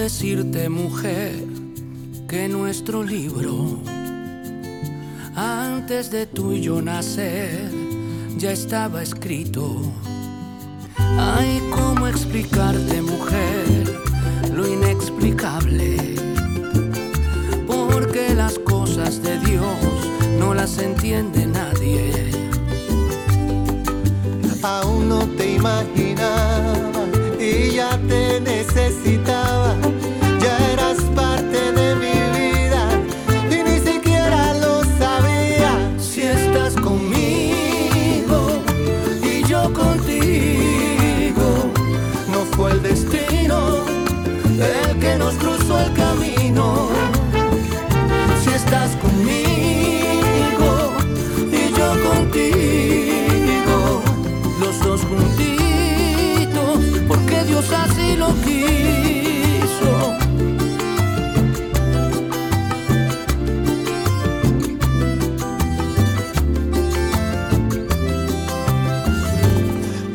¿Cómo decirte, mujer, que nuestro libro, antes de tú y yo nacer, ya estaba escrito? Ay, ¿cómo explicarte, mujer, lo inexplicable? Porque las cosas de Dios no las entiende nadie. Aún no te imaginaba y ya te que nos cruzó el camino. Si estás conmigo y yo contigo, los dos juntitos, porque Dios así lo quiso.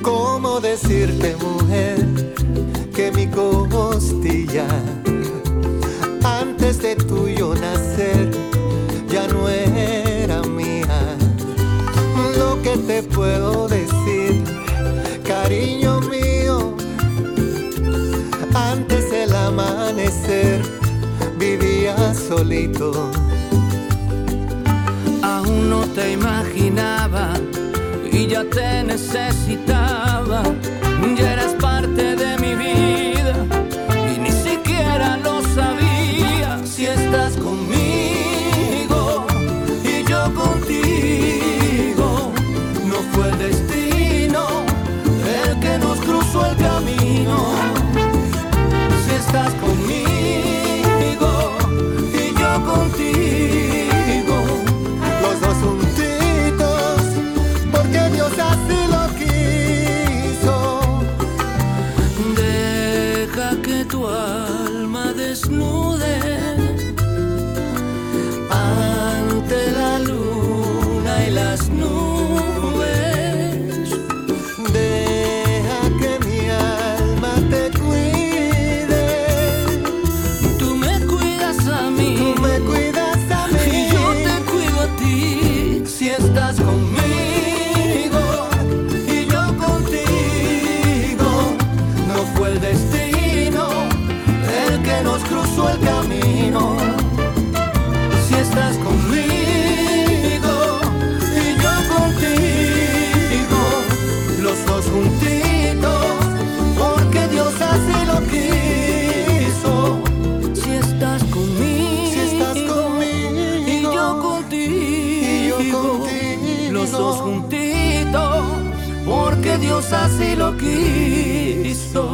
¿Cómo decirte, mujer, Aún no te imaginaba y ya te necesitaba. Ya eras parte de mi Smooth. Nos cruzó el camino. Si estás conmigo y yo contigo, los dos juntitos, porque Dios así lo quiso. Si estás conmigo, Si estás conmigo y yo contigo, y yo contigo. los dos juntitos, porque Dios así lo quiso.